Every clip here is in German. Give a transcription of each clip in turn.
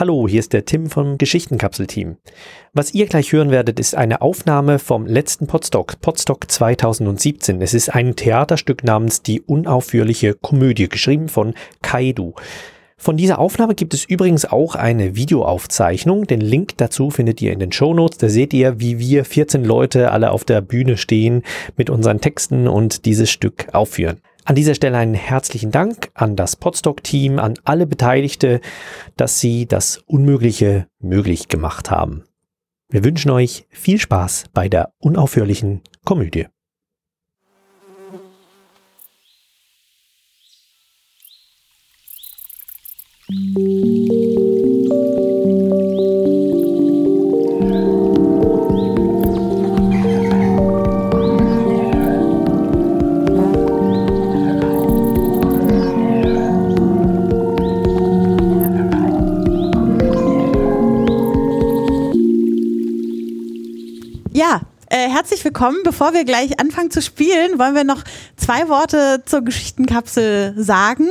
Hallo, hier ist der Tim vom Geschichtenkapsel-Team. Was ihr gleich hören werdet, ist eine Aufnahme vom letzten Podstock, Podstock 2017. Es ist ein Theaterstück namens Die unaufhörliche Komödie, geschrieben von Kaidu. Von dieser Aufnahme gibt es übrigens auch eine Videoaufzeichnung. Den Link dazu findet ihr in den Show Notes. Da seht ihr, wie wir 14 Leute alle auf der Bühne stehen mit unseren Texten und dieses Stück aufführen. An dieser Stelle einen herzlichen Dank an das Podstock-Team, an alle Beteiligte, dass sie das Unmögliche möglich gemacht haben. Wir wünschen euch viel Spaß bei der unaufhörlichen Komödie. Ja, herzlich willkommen. Bevor wir gleich anfangen zu spielen, wollen wir noch zwei Worte zur Geschichtenkapsel sagen.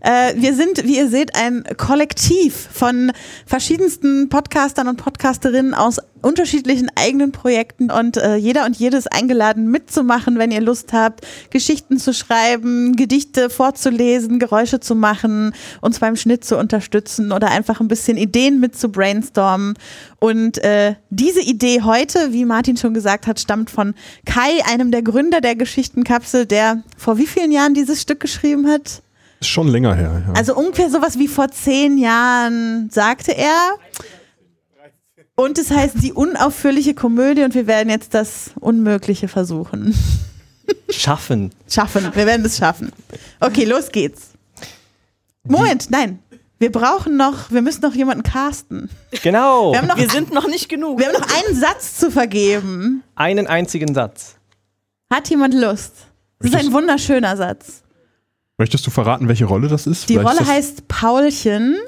Äh, wir sind, wie ihr seht, ein Kollektiv von verschiedensten Podcastern und Podcasterinnen aus unterschiedlichen eigenen Projekten und äh, jeder und jedes eingeladen mitzumachen, wenn ihr Lust habt, Geschichten zu schreiben, Gedichte vorzulesen, Geräusche zu machen, uns beim Schnitt zu unterstützen oder einfach ein bisschen Ideen mit zu brainstormen. Und äh, diese Idee heute, wie Martin schon gesagt hat, stammt von Kai, einem der Gründer der Geschichtenkapsel, der vor wie vielen Jahren dieses Stück geschrieben hat? Ist schon länger her. Ja. Also ungefähr sowas wie vor zehn Jahren, sagte er. Und es heißt die unaufführliche Komödie und wir werden jetzt das Unmögliche versuchen. Schaffen. Schaffen, wir werden es schaffen. Okay, los geht's. Moment, nein. Wir brauchen noch, wir müssen noch jemanden casten. Genau. Wir, haben noch, Wir sind noch nicht genug. wir haben noch einen Satz zu vergeben. Einen einzigen Satz. Hat jemand Lust? Das ist ein wunderschöner Satz. Möchtest du verraten, welche Rolle das ist? Die Vielleicht Rolle ist heißt Paulchen.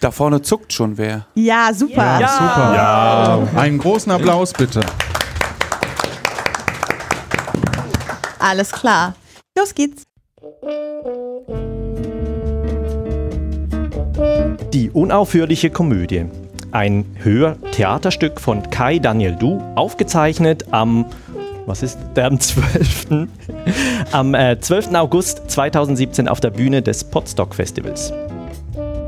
Da vorne zuckt schon wer. Ja, super. Super. Ja. Einen großen Applaus bitte. Alles klar. Los geht's. Die unaufhörliche Komödie. Ein Hörtheaterstück von Kai Daniel Du, aufgezeichnet am, was ist der, am 12. am äh, 12. August 2017 auf der Bühne des Podstock Festivals.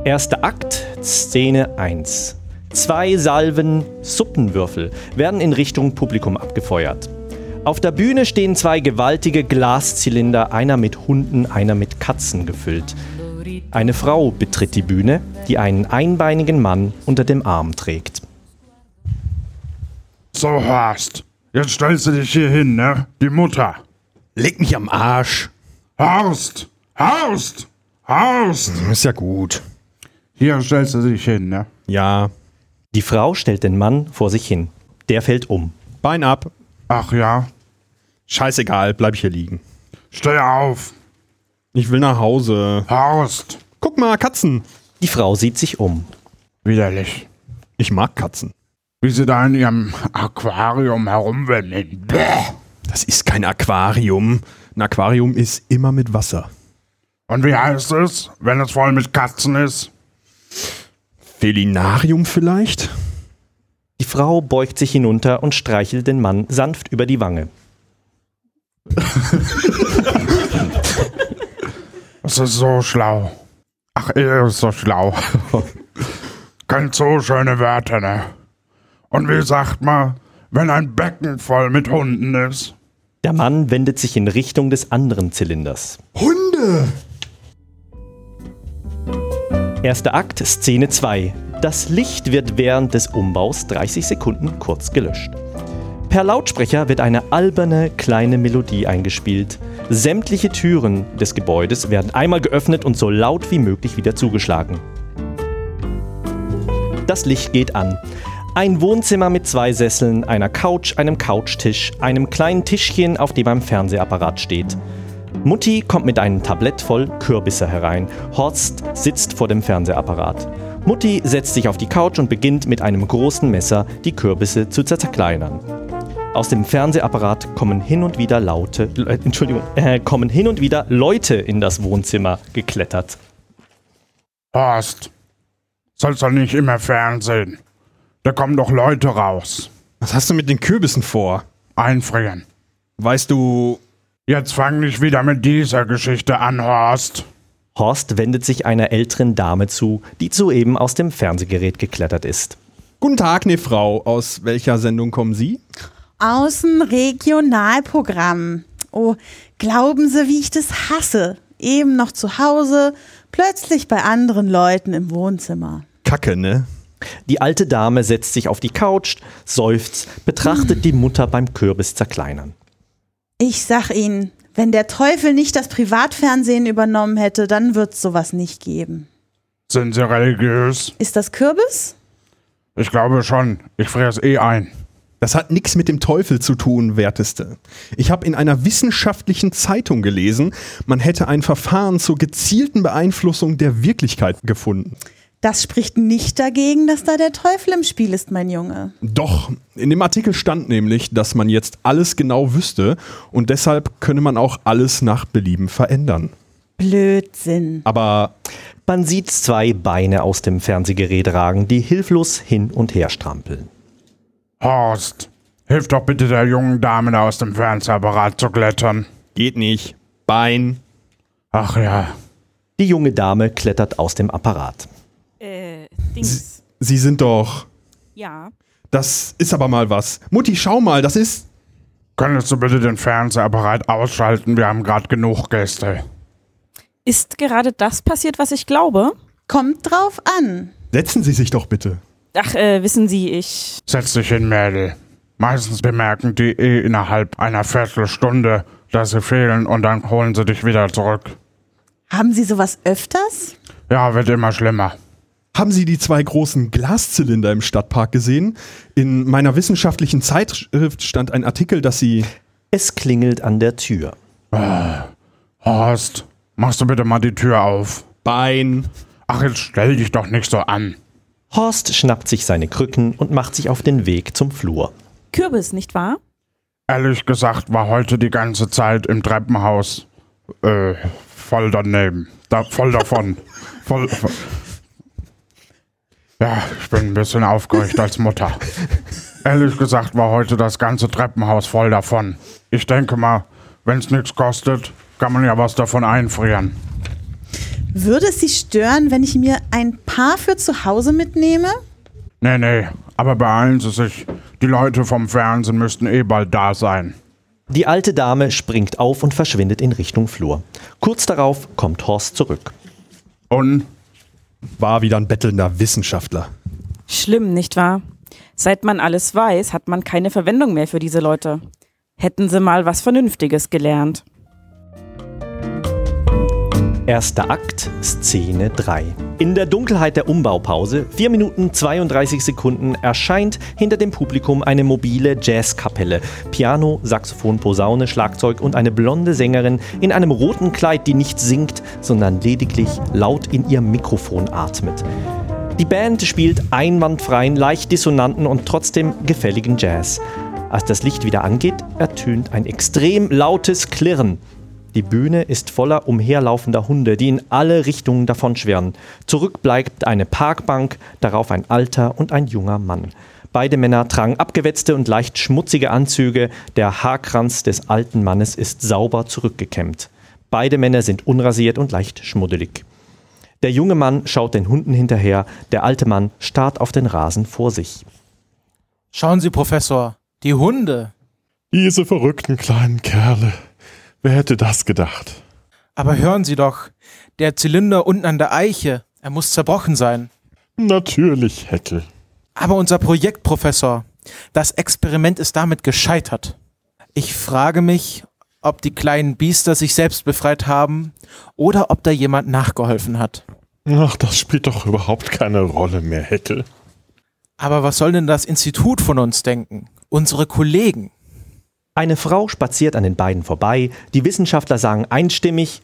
Erster Akt, Szene 1. Zwei Salven Suppenwürfel werden in Richtung Publikum abgefeuert. Auf der Bühne stehen zwei gewaltige Glaszylinder, einer mit Hunden, einer mit Katzen gefüllt. Eine Frau betritt die Bühne, die einen einbeinigen Mann unter dem Arm trägt. So, Horst. Jetzt stellst du dich hier hin, ne? Die Mutter. Leg mich am Arsch. Horst! Horst! Horst! Ist ja gut. Hier stellst du dich hin, ne? Ja. Die Frau stellt den Mann vor sich hin. Der fällt um. Bein ab. Ach ja. Scheißegal, bleib ich hier liegen. Steh auf. Ich will nach Hause. Horst! Guck mal, Katzen. Die Frau sieht sich um. Widerlich. Ich mag Katzen. Wie sie da in ihrem Aquarium herumwenden. Bäh. Das ist kein Aquarium. Ein Aquarium ist immer mit Wasser. Und wie heißt es, wenn es voll mit Katzen ist? Felinarium vielleicht? Die Frau beugt sich hinunter und streichelt den Mann sanft über die Wange. Das ist so schlau. Ach, er ist so schlau. Kennt so schöne Wörter, ne? Und wie sagt man, wenn ein Becken voll mit Hunden ist? Der Mann wendet sich in Richtung des anderen Zylinders. Hunde! Erster Akt, Szene 2. Das Licht wird während des Umbaus 30 Sekunden kurz gelöscht. Per Lautsprecher wird eine alberne kleine Melodie eingespielt. Sämtliche Türen des Gebäudes werden einmal geöffnet und so laut wie möglich wieder zugeschlagen. Das Licht geht an. Ein Wohnzimmer mit zwei Sesseln, einer Couch, einem Couchtisch, einem kleinen Tischchen, auf dem ein Fernsehapparat steht. Mutti kommt mit einem Tablett voll Kürbisse herein. Horst sitzt vor dem Fernsehapparat. Mutti setzt sich auf die Couch und beginnt mit einem großen Messer die Kürbisse zu zerkleinern. Aus dem Fernsehapparat kommen hin und wieder Laute, äh, Entschuldigung, äh, kommen hin und wieder Leute in das Wohnzimmer geklettert. Horst, Sollst doch nicht immer Fernsehen. Da kommen doch Leute raus. Was hast du mit den Kürbissen vor? Einfrieren. Weißt du, Jetzt fang nicht wieder mit dieser Geschichte an, Horst. Horst wendet sich einer älteren Dame zu, die soeben aus dem Fernsehgerät geklettert ist. guten Tag, ne Frau. Aus welcher Sendung kommen Sie? Außenregionalprogramm. Oh, glauben Sie, wie ich das hasse? Eben noch zu Hause, plötzlich bei anderen Leuten im Wohnzimmer. Kacke, ne? Die alte Dame setzt sich auf die Couch, seufzt, betrachtet die Mutter beim Kürbis zerkleinern. Ich sag Ihnen, wenn der Teufel nicht das Privatfernsehen übernommen hätte, dann wird's sowas nicht geben. Sind Sie religiös? Ist das Kürbis? Ich glaube schon. Ich fress eh ein. Das hat nichts mit dem Teufel zu tun, Werteste. Ich habe in einer wissenschaftlichen Zeitung gelesen, man hätte ein Verfahren zur gezielten Beeinflussung der Wirklichkeit gefunden. Das spricht nicht dagegen, dass da der Teufel im Spiel ist, mein Junge. Doch, in dem Artikel stand nämlich, dass man jetzt alles genau wüsste und deshalb könne man auch alles nach Belieben verändern. Blödsinn. Aber Man sieht zwei Beine aus dem Fernsehgerät ragen, die hilflos hin und her strampeln. Horst, hilf doch bitte der jungen Dame da aus dem Fernsehapparat zu klettern. geht nicht. Bein. Ach ja. Die junge Dame klettert aus dem Apparat. Äh, Dings. Sie sind doch. Ja. Das ist aber mal was. Mutti, schau mal, das ist. Könntest du bitte den Fernsehapparat ausschalten? Wir haben gerade genug Gäste. Ist gerade das passiert, was ich glaube? Kommt drauf an. Setzen Sie sich doch bitte. Ach, äh, wissen Sie, ich. Setz dich hin, Mädel. Meistens bemerken die eh innerhalb einer Viertelstunde, dass sie fehlen und dann holen sie dich wieder zurück. Haben Sie sowas öfters? Ja, wird immer schlimmer. Haben Sie die zwei großen Glaszylinder im Stadtpark gesehen? In meiner wissenschaftlichen Zeitschrift stand ein Artikel, dass Sie. Es klingelt an der Tür. Horst, machst du bitte mal die Tür auf? Bein. Ach, jetzt stell dich doch nicht so an. Horst schnappt sich seine Krücken und macht sich auf den Weg zum Flur. Kürbis, nicht wahr? Ehrlich gesagt war heute die ganze Zeit im Treppenhaus äh, voll daneben. Da, voll davon. voll, voll. Ja, ich bin ein bisschen aufgeregt als Mutter. Ehrlich gesagt war heute das ganze Treppenhaus voll davon. Ich denke mal, wenn es nichts kostet, kann man ja was davon einfrieren. Würde es Sie stören, wenn ich mir ein paar für zu Hause mitnehme? Nee, nee, aber beeilen Sie sich. Die Leute vom Fernsehen müssten eh bald da sein. Die alte Dame springt auf und verschwindet in Richtung Flur. Kurz darauf kommt Horst zurück. Und War wieder ein bettelnder Wissenschaftler. Schlimm, nicht wahr? Seit man alles weiß, hat man keine Verwendung mehr für diese Leute. Hätten sie mal was Vernünftiges gelernt. Erster Akt, Szene 3. In der Dunkelheit der Umbaupause, 4 Minuten 32 Sekunden, erscheint hinter dem Publikum eine mobile Jazzkapelle. Piano, Saxophon, Posaune, Schlagzeug und eine blonde Sängerin in einem roten Kleid, die nicht singt, sondern lediglich laut in ihr Mikrofon atmet. Die Band spielt einwandfreien, leicht dissonanten und trotzdem gefälligen Jazz. Als das Licht wieder angeht, ertönt ein extrem lautes Klirren. Die Bühne ist voller umherlaufender Hunde, die in alle Richtungen davonschwirren. Zurück bleibt eine Parkbank, darauf ein alter und ein junger Mann. Beide Männer tragen abgewetzte und leicht schmutzige Anzüge. Der Haarkranz des alten Mannes ist sauber zurückgekämmt. Beide Männer sind unrasiert und leicht schmuddelig. Der junge Mann schaut den Hunden hinterher, der alte Mann starrt auf den Rasen vor sich. Schauen Sie, Professor, die Hunde. Diese verrückten kleinen Kerle. Wer hätte das gedacht? Aber hören Sie doch, der Zylinder unten an der Eiche, er muss zerbrochen sein. Natürlich, Heckel. Aber unser Projekt, Professor, das Experiment ist damit gescheitert. Ich frage mich, ob die kleinen Biester sich selbst befreit haben oder ob da jemand nachgeholfen hat. Ach, das spielt doch überhaupt keine Rolle mehr, Heckel. Aber was soll denn das Institut von uns denken? Unsere Kollegen? Eine Frau spaziert an den beiden vorbei. Die Wissenschaftler sagen einstimmig,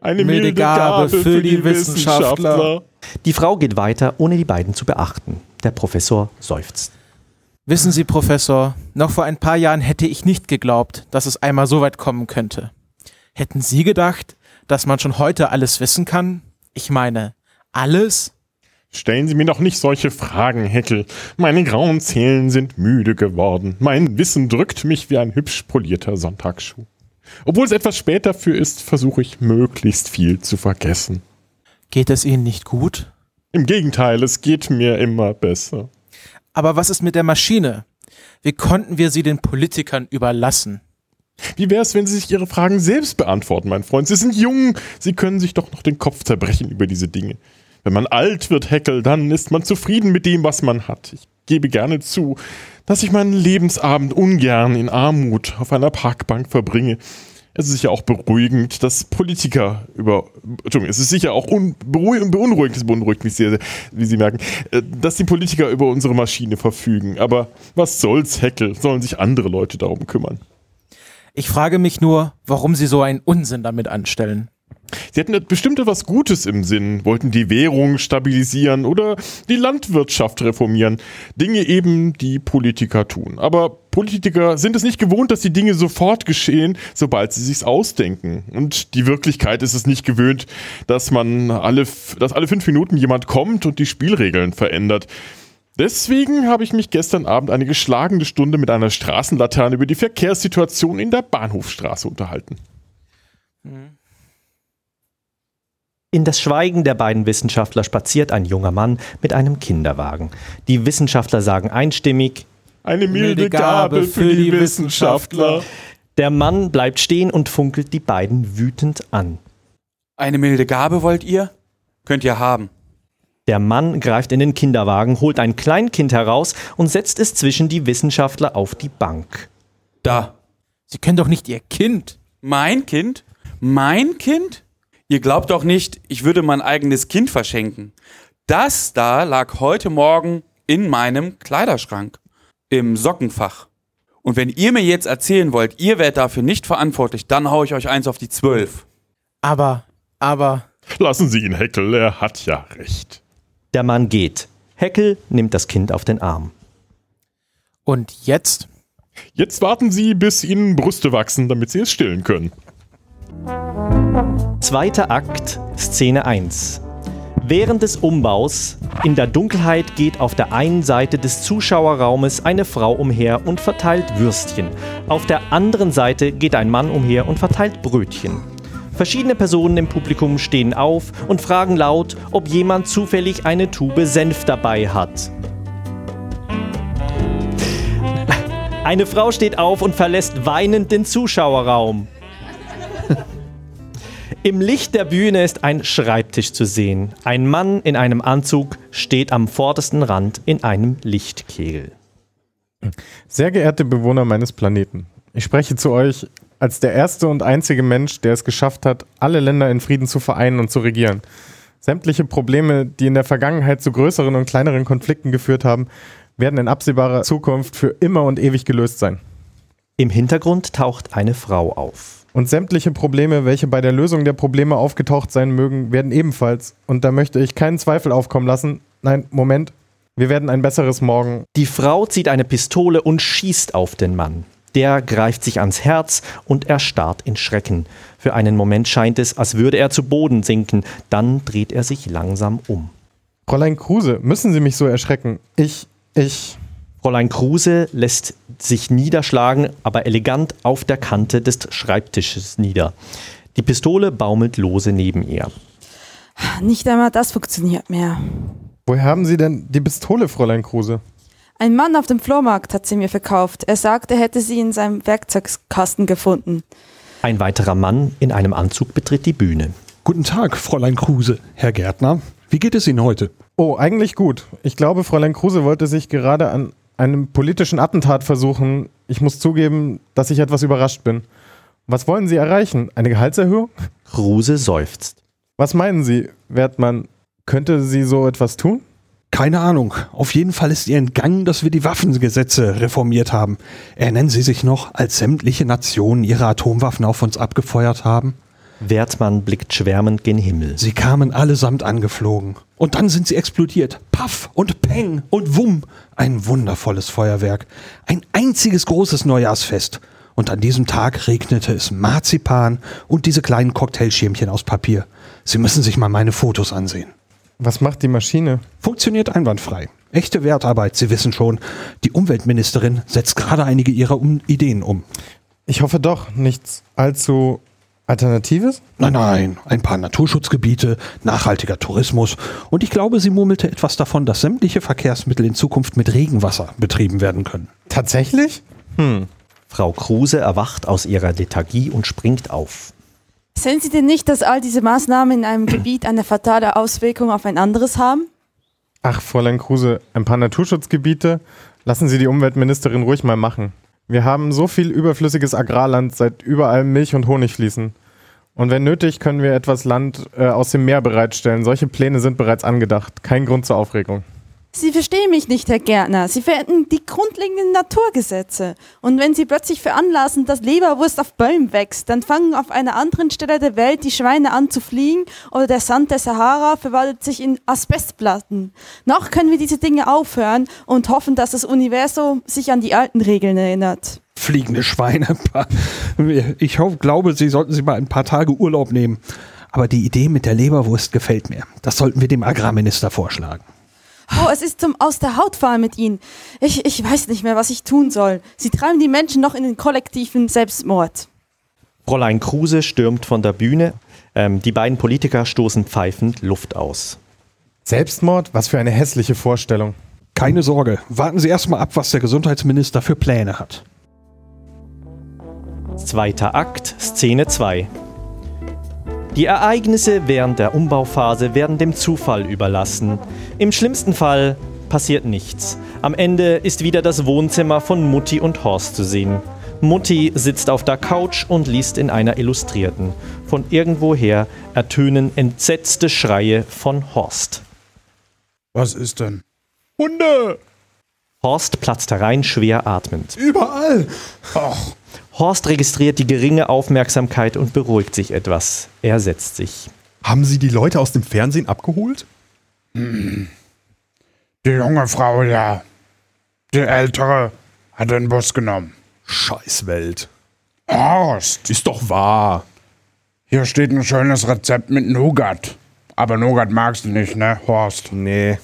Eine Milde Gabe für die Wissenschaftler. die Frau geht weiter, ohne die beiden zu beachten. Der Professor seufzt. Wissen Sie, Professor, noch vor ein paar Jahren hätte ich nicht geglaubt, dass es einmal so weit kommen könnte. Hätten Sie gedacht, dass man schon heute alles wissen kann? Ich meine, alles? Stellen Sie mir doch nicht solche Fragen, Heckel. Meine grauen Zählen sind müde geworden. Mein Wissen drückt mich wie ein hübsch polierter Sonntagsschuh. Obwohl es etwas spät dafür ist, versuche ich möglichst viel zu vergessen. Geht es Ihnen nicht gut? Im Gegenteil, es geht mir immer besser. Aber was ist mit der Maschine? Wie konnten wir sie den Politikern überlassen? Wie wäre es, wenn Sie sich Ihre Fragen selbst beantworten, mein Freund? Sie sind jung, Sie können sich doch noch den Kopf zerbrechen über diese Dinge. Wenn man alt wird, Heckel, dann ist man zufrieden mit dem, was man hat. Ich gebe gerne zu, dass ich meinen Lebensabend ungern in Armut auf einer Parkbank verbringe. Es ist sicher auch beruhigend, dass Politiker über, Entschuldigung, es ist sicher auch beunruhigend, es beunruhigt mich sehr, sehr, wie Sie merken, äh, dass die Politiker über unsere Maschine verfügen. Aber was soll's, Heckel, sollen sich andere Leute darum kümmern. Ich frage mich nur, warum Sie so einen Unsinn damit anstellen. Sie hatten bestimmt etwas Gutes im Sinn, wollten die Währung stabilisieren oder die Landwirtschaft reformieren. Dinge eben, die Politiker tun. Aber Politiker sind es nicht gewohnt, dass die Dinge sofort geschehen, sobald sie sich's ausdenken. Und die Wirklichkeit ist es nicht gewöhnt, dass man alle, dass alle fünf Minuten jemand kommt und die Spielregeln verändert. Deswegen habe ich mich gestern Abend eine geschlagene Stunde mit einer Straßenlaterne über die Verkehrssituation in der Bahnhofstraße unterhalten. In das Schweigen der beiden Wissenschaftler spaziert ein junger Mann mit einem Kinderwagen. Die Wissenschaftler sagen einstimmig, Eine milde Gabe für die Wissenschaftler. der Mann bleibt stehen und funkelt die beiden wütend an. Eine milde Gabe wollt ihr? Könnt ihr haben. Der Mann greift in den Kinderwagen, holt ein Kleinkind heraus und setzt es zwischen die Wissenschaftler auf die Bank. Da. Sie können doch nicht Ihr Kind. Mein Kind? Mein Kind? Ihr glaubt doch nicht, ich würde mein eigenes Kind verschenken. Das da lag heute Morgen in meinem Kleiderschrank. Im Sockenfach. Und wenn ihr mir jetzt erzählen wollt, ihr wärt dafür nicht verantwortlich, dann hau ich euch eins auf die Zwölf. Aber, aber, Lassen Sie ihn, Heckel, er hat ja recht. Der Mann geht. Heckel nimmt das Kind auf den Arm. und jetzt? Jetzt warten Sie, bis Ihnen Brüste wachsen, damit Sie es stillen können. Zweiter Akt, Szene 1. Während des Umbaus, in der Dunkelheit geht auf der einen Seite des Zuschauerraumes eine Frau umher und verteilt Würstchen. Auf der anderen Seite geht ein Mann umher und verteilt Brötchen. Verschiedene Personen im Publikum stehen auf und fragen laut, ob jemand zufällig eine Tube Senf dabei hat. Eine Frau steht auf und verlässt weinend den Zuschauerraum. Im Licht der Bühne ist ein Schreibtisch zu sehen. Ein Mann in einem Anzug steht am vordersten Rand in einem Lichtkegel. Sehr geehrte Bewohner meines Planeten, ich spreche zu euch als der erste und einzige Mensch, der es geschafft hat, alle Länder in Frieden zu vereinen und zu regieren. Sämtliche Probleme, die in der Vergangenheit zu größeren und kleineren Konflikten geführt haben, werden in absehbarer Zukunft für immer und ewig gelöst sein. Im Hintergrund taucht eine Frau auf. Und sämtliche Probleme, welche bei der Lösung der Probleme aufgetaucht sein mögen, werden ebenfalls, und da möchte ich keinen Zweifel aufkommen lassen, nein, Moment, wir werden ein besseres Morgen. Die Frau zieht eine Pistole und schießt auf den Mann. Der greift sich ans Herz und erstarrt in Schrecken. Für einen Moment scheint es, als würde er zu Boden sinken. Dann dreht er sich langsam um. Fräulein Kruse, müssen Sie mich so erschrecken? Ich, ich, Fräulein Kruse lässt sich niederschlagen, aber elegant auf der Kante des Schreibtisches nieder. Die Pistole baumelt lose neben ihr. Nicht einmal das funktioniert mehr. woher haben Sie denn die Pistole, Fräulein Kruse? Ein Mann auf dem Flohmarkt hat sie mir verkauft. Er sagt, er hätte sie in seinem Werkzeugkasten gefunden. Ein weiterer Mann in einem Anzug betritt die Bühne. Guten Tag, Fräulein Kruse. Herr Gärtner, wie geht es Ihnen heute? Oh, eigentlich gut. Ich glaube, Fräulein Kruse wollte sich gerade an einem politischen Attentat versuchen. Ich muss zugeben, dass ich etwas überrascht bin. Was wollen Sie erreichen? Eine Gehaltserhöhung? Kruse seufzt. Was meinen Sie, Wertmann? Könnte sie so etwas tun? Keine Ahnung. Auf jeden Fall ist ihr entgangen, dass wir die Waffengesetze reformiert haben. Erinnern Sie sich noch, als sämtliche Nationen ihre Atomwaffen auf uns abgefeuert haben? Wertmann blickt schwärmend gen Himmel. Sie kamen allesamt angeflogen. Und dann sind sie explodiert. Paff und Peng und Wumm. Ein wundervolles Feuerwerk. Ein einziges großes Neujahrsfest. Und an diesem Tag regnete es Marzipan und diese kleinen Cocktailschirmchen aus Papier. Sie müssen sich mal meine Fotos ansehen. Was macht die Maschine? Funktioniert einwandfrei. Echte Wertarbeit, Sie wissen schon. Die Umweltministerin setzt gerade einige ihrer um Ideen um. Ich hoffe doch, nichts allzu Alternatives? Nein, nein, ein paar Naturschutzgebiete, nachhaltiger Tourismus und ich glaube, sie murmelte etwas davon, dass sämtliche Verkehrsmittel in Zukunft mit Regenwasser betrieben werden können. Tatsächlich? Hm. Frau Kruse erwacht aus ihrer Lethargie und springt auf. Sehen Sie denn nicht, dass all diese Maßnahmen in einem Gebiet eine fatale Auswirkung auf ein anderes haben? Ach, Fräulein Kruse, ein paar Naturschutzgebiete. Lassen Sie die Umweltministerin ruhig mal machen. Wir haben so viel überflüssiges Agrarland, seit überall Milch und Honig fließen. Und wenn nötig, können wir etwas Land äh, aus dem Meer bereitstellen. Solche Pläne sind bereits angedacht. Kein Grund zur Aufregung. Sie verstehen mich nicht, Herr Gärtner. Sie verändern die grundlegenden Naturgesetze. Und wenn Sie plötzlich veranlassen, dass Leberwurst auf Bäumen wächst, dann fangen auf einer anderen Stelle der Welt die Schweine an zu fliegen oder der Sand der Sahara verwandelt sich in Asbestplatten. Noch können wir diese Dinge aufhören und hoffen, dass das Universum sich an die alten Regeln erinnert. Fliegende Schweine. Ich hoffe, glaube, Sie sollten sich mal ein paar Tage Urlaub nehmen. Aber die Idee mit der Leberwurst gefällt mir. Das sollten wir dem Agrarminister vorschlagen. Oh, es ist zum Aus der Haut fahren mit ihnen. Ich, ich weiß nicht mehr, was ich tun soll. Sie treiben die Menschen noch in den kollektiven Selbstmord. Fräulein Kruse stürmt von der Bühne. Ähm, die beiden Politiker stoßen pfeifend Luft aus. Selbstmord? Was für eine hässliche Vorstellung. Keine Sorge. Warten Sie erstmal ab, was der Gesundheitsminister für Pläne hat. Zweiter Akt, Szene 2. Die Ereignisse während der Umbauphase werden dem Zufall überlassen. Im schlimmsten Fall passiert nichts. Am Ende ist wieder das Wohnzimmer von Mutti und Horst zu sehen. Mutti sitzt auf der Couch und liest in einer Illustrierten. Von irgendwoher ertönen entsetzte Schreie von Horst. Was ist denn? Hunde! Horst platzt herein, schwer atmend. Überall! Ach, Horst registriert die geringe Aufmerksamkeit und beruhigt sich etwas. Er setzt sich. Haben Sie die Leute aus dem Fernsehen abgeholt? die junge Frau da, die ältere, hat den Bus genommen. Scheißwelt. Horst, Ist doch wahr. hier steht ein schönes Rezept mit Nougat. Aber Nougat magst du nicht, ne, Horst? Nee.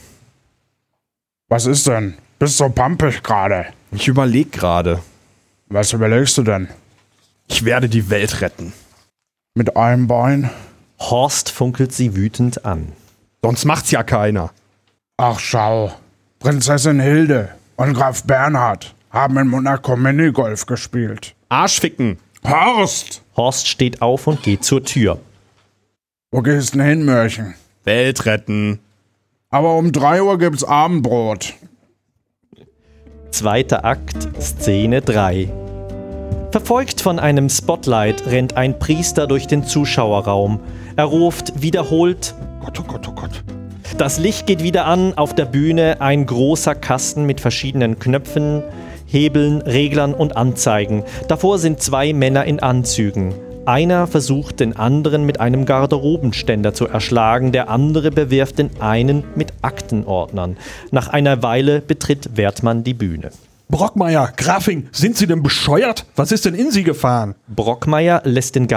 Was ist denn? Bist so pampig gerade. Ich überleg gerade. Was überlegst du denn? Ich werde die Welt retten. Mit einem Bein? Horst funkelt sie wütend an. Sonst macht's ja keiner. Ach schau, Prinzessin Hilde und Graf Bernhard haben in Monaco Minigolf gespielt. Arschficken. Horst! Horst steht auf und geht zur Tür. Wo gehst du denn hin, Mörchen? Welt retten. Aber um 3 Uhr gibt's Abendbrot. Zweiter Akt, Szene 3. Verfolgt von einem Spotlight rennt ein Priester durch den Zuschauerraum. Er ruft wiederholt Gott, oh Gott, oh Gott. Das Licht geht wieder an, auf der Bühne ein großer Kasten mit verschiedenen Knöpfen, Hebeln, Reglern und Anzeigen. Davor sind zwei Männer in Anzügen. Einer versucht den anderen mit einem Garderobenständer zu erschlagen, der andere bewirft den einen mit Aktenordnern. Nach einer Weile betritt Wertmann die Bühne. Brockmeier, Grafing, sind Sie denn bescheuert? Was ist denn in Sie gefahren? Brockmeier lässt den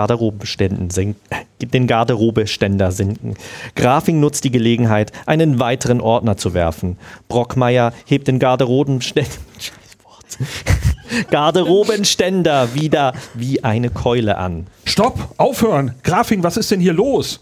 senken, äh, den Garderobeständer sinken. Grafing nutzt die Gelegenheit, einen weiteren Ordner zu werfen. Brockmeier hebt den Garderobenständer, Garderobenständer wieder wie eine Keule an. Stopp, aufhören. Grafing, was ist denn hier los?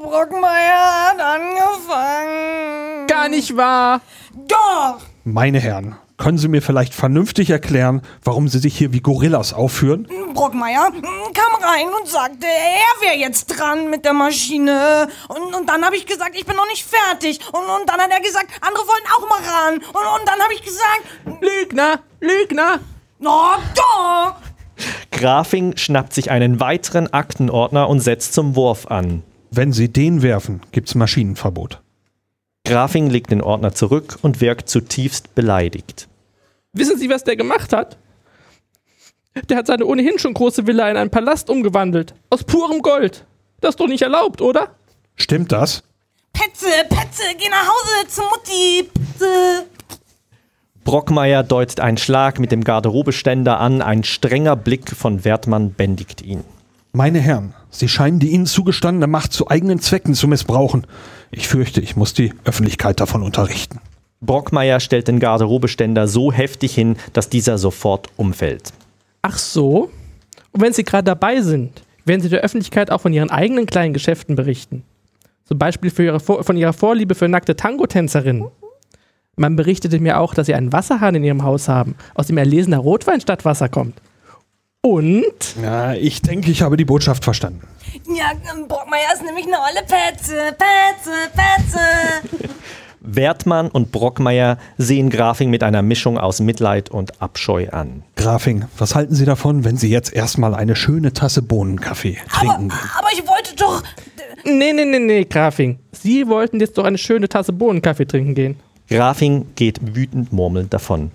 Brockmeier hat angefangen. Gar nicht wahr. Doch! Meine Herren, können Sie mir vielleicht vernünftig erklären, warum Sie sich hier wie Gorillas aufführen? Brockmeier kam rein und sagte, er wäre jetzt dran mit der Maschine. Und, und dann habe ich gesagt, ich bin noch nicht fertig. Und, und dann hat er gesagt, andere wollen auch mal ran. Und, und dann habe ich gesagt, Lügner, Lügner. oh, doch! Grafing schnappt sich einen weiteren Aktenordner und setzt zum Wurf an. Wenn Sie den werfen, gibt's Maschinenverbot. Grafing legt den Ordner zurück und wirkt zutiefst beleidigt. Wissen Sie, was der gemacht hat? Der hat seine ohnehin schon große Villa in einen Palast umgewandelt. Aus purem Gold. Das ist doch nicht erlaubt, oder? Stimmt das? Petze, Petze, geh nach Hause zu Mutti. Petze. Brockmeier deutet einen Schlag mit dem Garderobeständer an, ein strenger Blick von Wertmann bändigt ihn. Meine Herren, Sie scheinen die ihnen zugestandene Macht zu eigenen Zwecken zu missbrauchen. Ich fürchte, ich muss die Öffentlichkeit davon unterrichten. Brockmeier stellt den Garderobeständer so heftig hin, dass dieser sofort umfällt. Ach so? Und wenn Sie gerade dabei sind, werden Sie der Öffentlichkeit auch von Ihren eigenen kleinen Geschäften berichten. Zum Beispiel für ihre, von Ihrer Vorliebe für nackte Tango-Tänzerinnen. Man berichtete mir auch, dass Sie einen Wasserhahn in Ihrem Haus haben, aus dem erlesener Rotwein statt Wasser kommt. Und? Ja, ich denke, ich habe die Botschaft verstanden. Ja, ähm, Brockmeier ist nämlich eine olle Petze, Petze, Petze. Wertmann und Brockmeier sehen Grafing mit einer Mischung aus Mitleid und Abscheu an. Grafing, was halten Sie davon, wenn Sie jetzt erstmal eine schöne Tasse Bohnenkaffee trinken gehen? Aber ich wollte doch... Nee, nee, nee, nee, Grafing. Sie wollten jetzt doch eine schöne Tasse Bohnenkaffee trinken gehen. Grafing geht wütend murmelnd davon.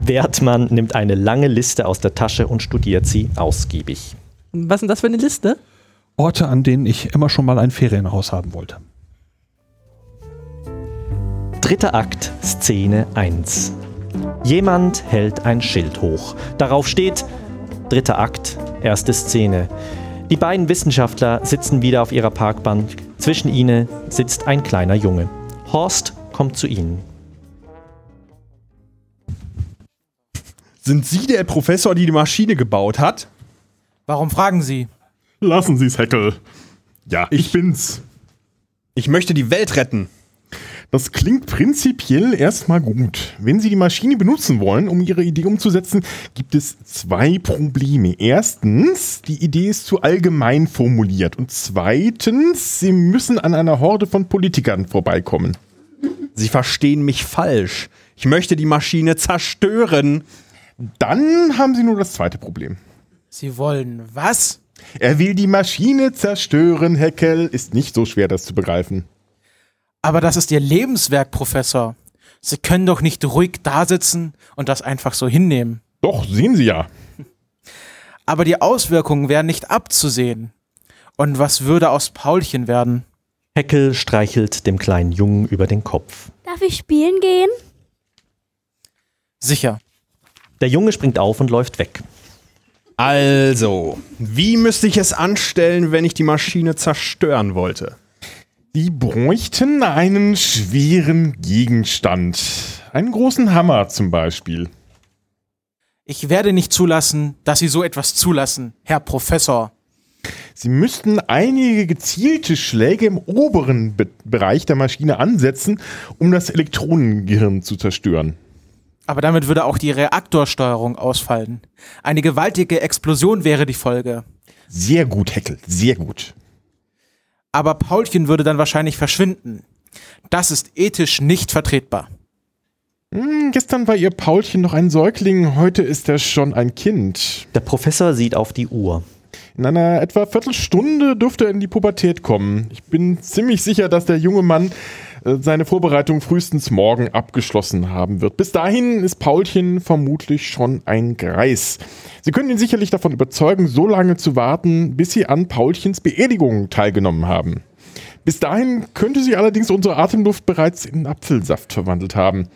Wertmann nimmt eine lange Liste aus der Tasche und studiert sie ausgiebig. Was ist denn das für eine Liste? Orte, an denen ich immer schon mal ein Ferienhaus haben wollte. Dritter Akt, Szene 1. Jemand hält ein Schild hoch. Darauf steht Dritter Akt, erste Szene. Die beiden Wissenschaftler sitzen wieder auf ihrer Parkbank. Zwischen ihnen sitzt ein kleiner Junge. Horst kommt zu ihnen. Sind Sie der Professor, die die Maschine gebaut hat? Warum fragen Sie? Lassen Sie es, Heckel. Ja, ich bin's. Ich möchte die Welt retten. Das klingt prinzipiell erstmal gut. Wenn Sie die Maschine benutzen wollen, um Ihre Idee umzusetzen, gibt es zwei Probleme. Erstens, die Idee ist zu allgemein formuliert. Und zweitens, Sie müssen an einer Horde von Politikern vorbeikommen. Sie verstehen mich falsch. Ich möchte die Maschine zerstören. Dann haben Sie nur das zweite Problem. Sie wollen was? Er will die Maschine zerstören, Heckel. Ist nicht so schwer, das zu begreifen. Aber das ist Ihr Lebenswerk, Professor. Sie können doch nicht ruhig dasitzen und das einfach so hinnehmen. Doch, sehen Sie ja. Aber die Auswirkungen wären nicht abzusehen. Und was würde aus Paulchen werden? Heckel streichelt dem kleinen Jungen über den Kopf. Darf ich spielen gehen? Sicher. Der Junge springt auf und läuft weg. Also, wie müsste ich es anstellen, wenn ich die Maschine zerstören wollte? Sie bräuchten einen schweren Gegenstand. Einen großen Hammer zum Beispiel. Ich werde nicht zulassen, dass Sie so etwas zulassen, Herr Professor. Sie müssten einige gezielte Schläge im oberen Be Bereich der Maschine ansetzen, um das Elektronengehirn zu zerstören. Aber damit würde auch die Reaktorsteuerung ausfallen. Eine gewaltige Explosion wäre die Folge. Sehr gut, Heckel, sehr gut. Aber Paulchen würde dann wahrscheinlich verschwinden. Das ist ethisch nicht vertretbar. Hm, gestern war ihr Paulchen noch ein Säugling, heute ist er schon ein Kind. Der Professor sieht auf die Uhr. In einer etwa Viertelstunde dürfte er in die Pubertät kommen. Ich bin ziemlich sicher, dass der junge Mann seine Vorbereitung frühestens morgen abgeschlossen haben wird. Bis dahin ist Paulchen vermutlich schon ein Greis. Sie können ihn sicherlich davon überzeugen, so lange zu warten, bis Sie an Paulchens Beerdigung teilgenommen haben. Bis dahin könnte sich allerdings unsere Atemluft bereits in Apfelsaft verwandelt haben.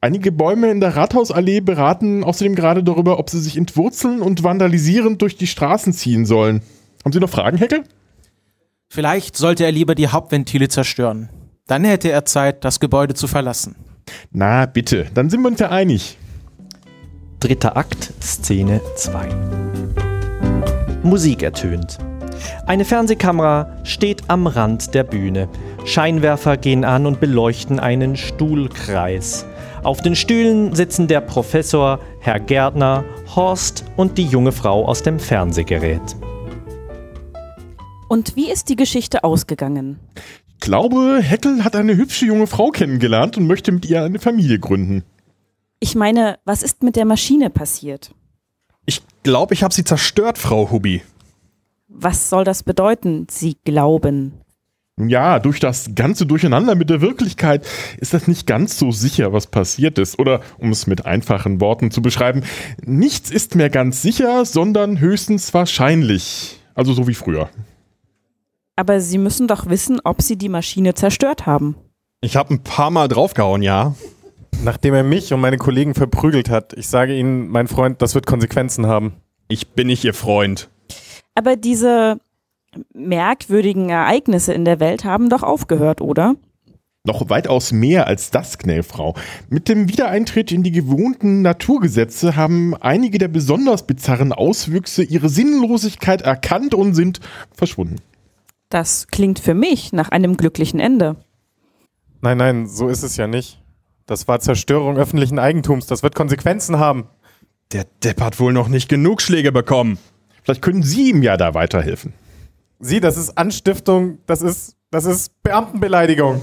Einige Bäume in der Rathausallee beraten außerdem gerade darüber, ob sie sich entwurzeln und vandalisierend durch die Straßen ziehen sollen. Haben Sie noch Fragen, Heckel? Vielleicht sollte er lieber die Hauptventile zerstören. Dann hätte er Zeit, das Gebäude zu verlassen. Na, bitte, dann sind wir uns ja einig. Dritter Akt, Szene 2. Musik ertönt. Eine Fernsehkamera steht am Rand der Bühne. Scheinwerfer gehen an und beleuchten einen Stuhlkreis. Auf den Stühlen sitzen der Professor, Herr Gärtner, Horst und die junge Frau aus dem Fernsehgerät. Und wie ist die Geschichte ausgegangen? Ich glaube, Heckel hat eine hübsche junge Frau kennengelernt und möchte mit ihr eine Familie gründen. Ich meine, was ist mit der Maschine passiert? Ich glaube, ich habe sie zerstört, Frau Hubi. Was soll das bedeuten, Sie glauben? Nun Ja, durch das ganze Durcheinander mit der Wirklichkeit ist das nicht ganz so sicher, was passiert ist. Oder, um es mit einfachen Worten zu beschreiben, nichts ist mehr ganz sicher, sondern höchstens wahrscheinlich. Also so wie früher. Aber Sie müssen doch wissen, ob Sie die Maschine zerstört haben. Ich habe ein paar Mal draufgehauen, ja. Nachdem er mich und meine Kollegen verprügelt hat, ich sage Ihnen, mein Freund, das wird Konsequenzen haben. Ich bin nicht Ihr Freund. Aber diese merkwürdigen Ereignisse in der Welt haben doch aufgehört, oder? Noch weitaus mehr als das, Knellfrau. Mit dem Wiedereintritt in die gewohnten Naturgesetze haben einige der besonders bizarren Auswüchse ihre Sinnlosigkeit erkannt und sind verschwunden. Das klingt für mich nach einem glücklichen Ende. Nein, nein, so ist es ja nicht. Das war Zerstörung öffentlichen Eigentums. Das wird Konsequenzen haben. Der Depp hat wohl noch nicht genug Schläge bekommen. Vielleicht können Sie ihm ja da weiterhelfen. Sie, das ist Anstiftung, das ist, das ist Beamtenbeleidigung.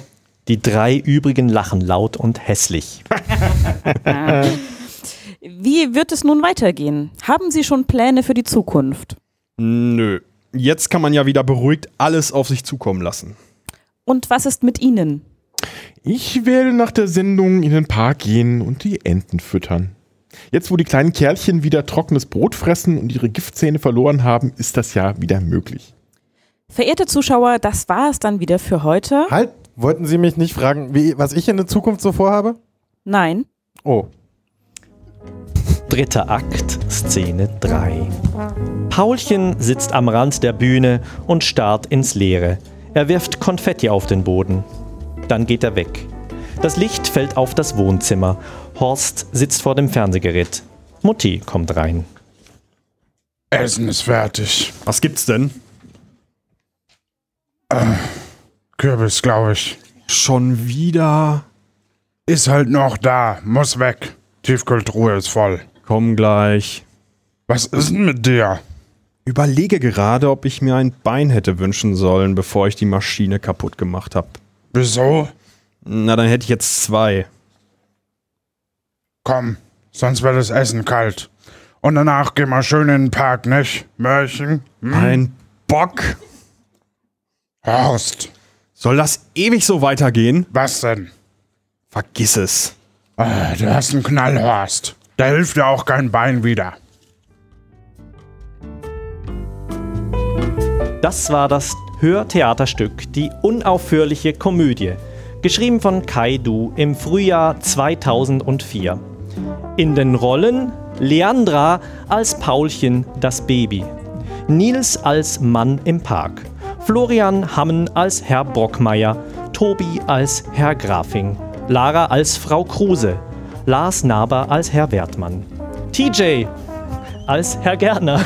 Die drei übrigen lachen laut und hässlich. Wie wird es nun weitergehen? Haben Sie schon Pläne für die Zukunft? Nö. Jetzt kann man ja wieder beruhigt alles auf sich zukommen lassen. Und was ist mit Ihnen? Ich werde nach der Sendung in den Park gehen und die Enten füttern. Jetzt, wo die kleinen Kerlchen wieder trockenes Brot fressen und ihre Giftzähne verloren haben, ist das ja wieder möglich. Verehrte Zuschauer, das war es dann wieder für heute. Halt, wollten Sie mich nicht fragen, wie, was ich in der Zukunft so vorhabe? Nein. Oh. Dritter Akt, Szene 3. Paulchen sitzt am Rand der Bühne und starrt ins Leere. Er wirft Konfetti auf den Boden. Dann geht er weg. Das Licht fällt auf das Wohnzimmer. Horst sitzt vor dem Fernsehgerät. Mutti kommt rein. Essen ist fertig. Was gibt's denn? Äh, Kürbis, glaube ich. Schon wieder? Ist halt noch da. Muss weg. Tiefkühltruhe ist voll. Komm gleich. Was ist denn mit dir? Überlege gerade, ob ich mir ein Bein hätte wünschen sollen, bevor ich die Maschine kaputt gemacht habe. Wieso? Na, dann hätte ich jetzt zwei. Komm, sonst wird das Essen kalt. Und danach gehen wir schön in den Park, nicht? Mörchen? Hm? Ein Bock. Horst. Soll das ewig so weitergehen? Was denn? Vergiss es. Ah, du hast einen Knall, Horst. Da hilft dir auch kein Bein wieder. Das war das Hörtheaterstück Die unaufhörliche Komödie, geschrieben von Kai Du im Frühjahr 2004. In den Rollen Leandra als Paulchen das Baby, Nils als Mann im Park, Florian Hammen als Herr Brockmeier, Tobi als Herr Grafing, Lara als Frau Kruse, Lars Naber als Herr Wertmann, TJ als Herr Gärtner,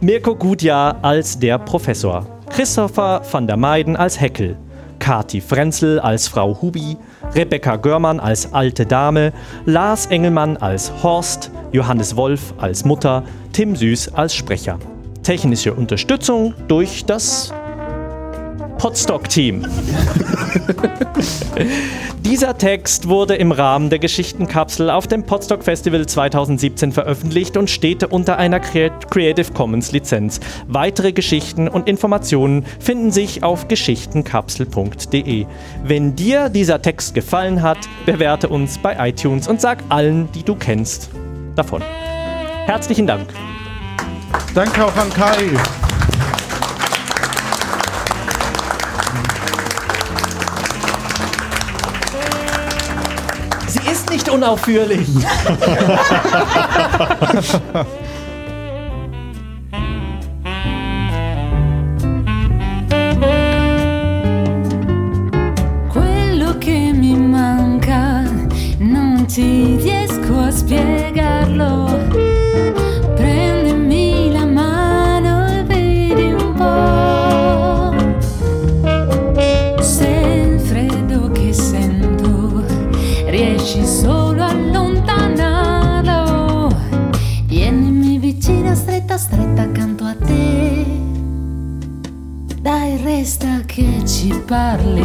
Mirko Gutjahr als der Professor, Christopher van der Meiden als Heckel, Kati Frenzel als Frau Hubi, Rebecca Görmann als alte Dame, Lars Engelmann als Horst, Johannes Wolf als Mutter, Tim Süß als Sprecher. Technische Unterstützung durch das Podstock-Team. Dieser Text wurde im Rahmen der Geschichtenkapsel auf dem Podstock Festival 2017 veröffentlicht und steht unter einer Crea- Creative Commons Lizenz. Weitere Geschichten und Informationen finden sich auf geschichtenkapsel.de. Wenn dir dieser Text gefallen hat, bewerte uns bei iTunes und sag allen, die du kennst, davon. Herzlichen Dank. Danke auch an Kai. Unaufführlich. Quello che mi manca non ti riesco a spiegarlo. escaparle.